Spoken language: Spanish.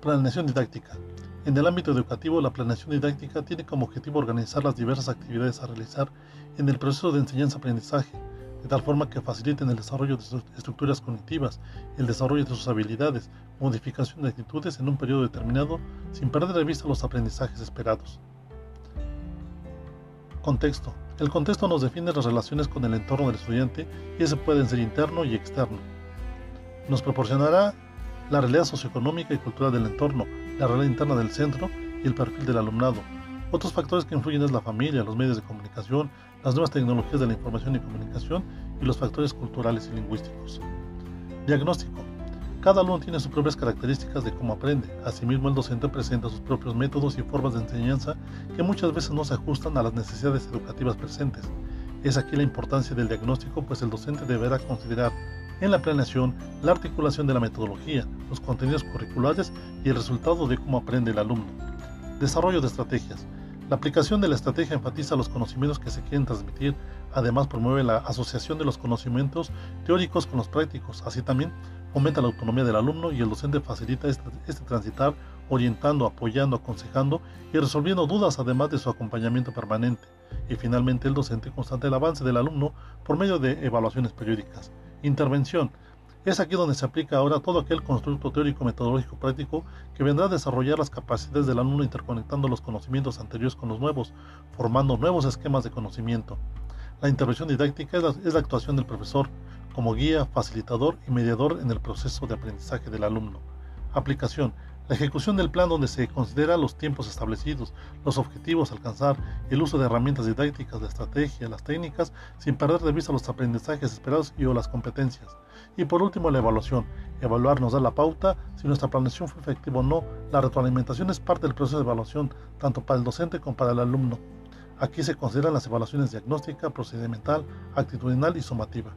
Planeación didáctica. En el ámbito educativo, la planeación didáctica tiene como objetivo organizar las diversas actividades a realizar en el proceso de enseñanza-aprendizaje, de tal forma que faciliten el desarrollo de sus estructuras cognitivas, el desarrollo de sus habilidades, modificación de actitudes en un periodo determinado, sin perder de vista los aprendizajes esperados. Contexto. El contexto nos define las relaciones con el entorno del estudiante y ese puede ser interno y externo. Nos proporcionará la realidad socioeconómica y cultural del entorno, la realidad interna del centro y el perfil del alumnado. Otros factores que influyen es la familia, los medios de comunicación, las nuevas tecnologías de la información y comunicación y los factores culturales y lingüísticos. Diagnóstico. Cada alumno tiene sus propias características de cómo aprende. Asimismo, el docente presenta sus propios métodos y formas de enseñanza que muchas veces no se ajustan a las necesidades educativas presentes. Es aquí la importancia del diagnóstico, pues el docente deberá considerar en la planeación, la articulación de la metodología, los contenidos curriculares y el resultado de cómo aprende el alumno. Desarrollo de estrategias. La aplicación de la estrategia enfatiza los conocimientos que se quieren transmitir, además promueve la asociación de los conocimientos teóricos con los prácticos, así también fomenta la autonomía del alumno y el docente facilita este, este transitar orientando, apoyando, aconsejando y resolviendo dudas además de su acompañamiento permanente. Y finalmente el docente constante el avance del alumno por medio de evaluaciones periódicas. Intervención. Es aquí donde se aplica ahora todo aquel constructo teórico metodológico práctico que vendrá a desarrollar las capacidades del alumno interconectando los conocimientos anteriores con los nuevos, formando nuevos esquemas de conocimiento. La intervención didáctica es la, es la actuación del profesor como guía, facilitador y mediador en el proceso de aprendizaje del alumno. Aplicación la ejecución del plan donde se considera los tiempos establecidos, los objetivos a alcanzar, el uso de herramientas didácticas, la estrategia, las técnicas, sin perder de vista los aprendizajes esperados y o las competencias. Y por último, la evaluación. Evaluar nos da la pauta si nuestra planeación fue efectiva o no. La retroalimentación es parte del proceso de evaluación, tanto para el docente como para el alumno. Aquí se consideran las evaluaciones diagnóstica, procedimental, actitudinal y sumativa.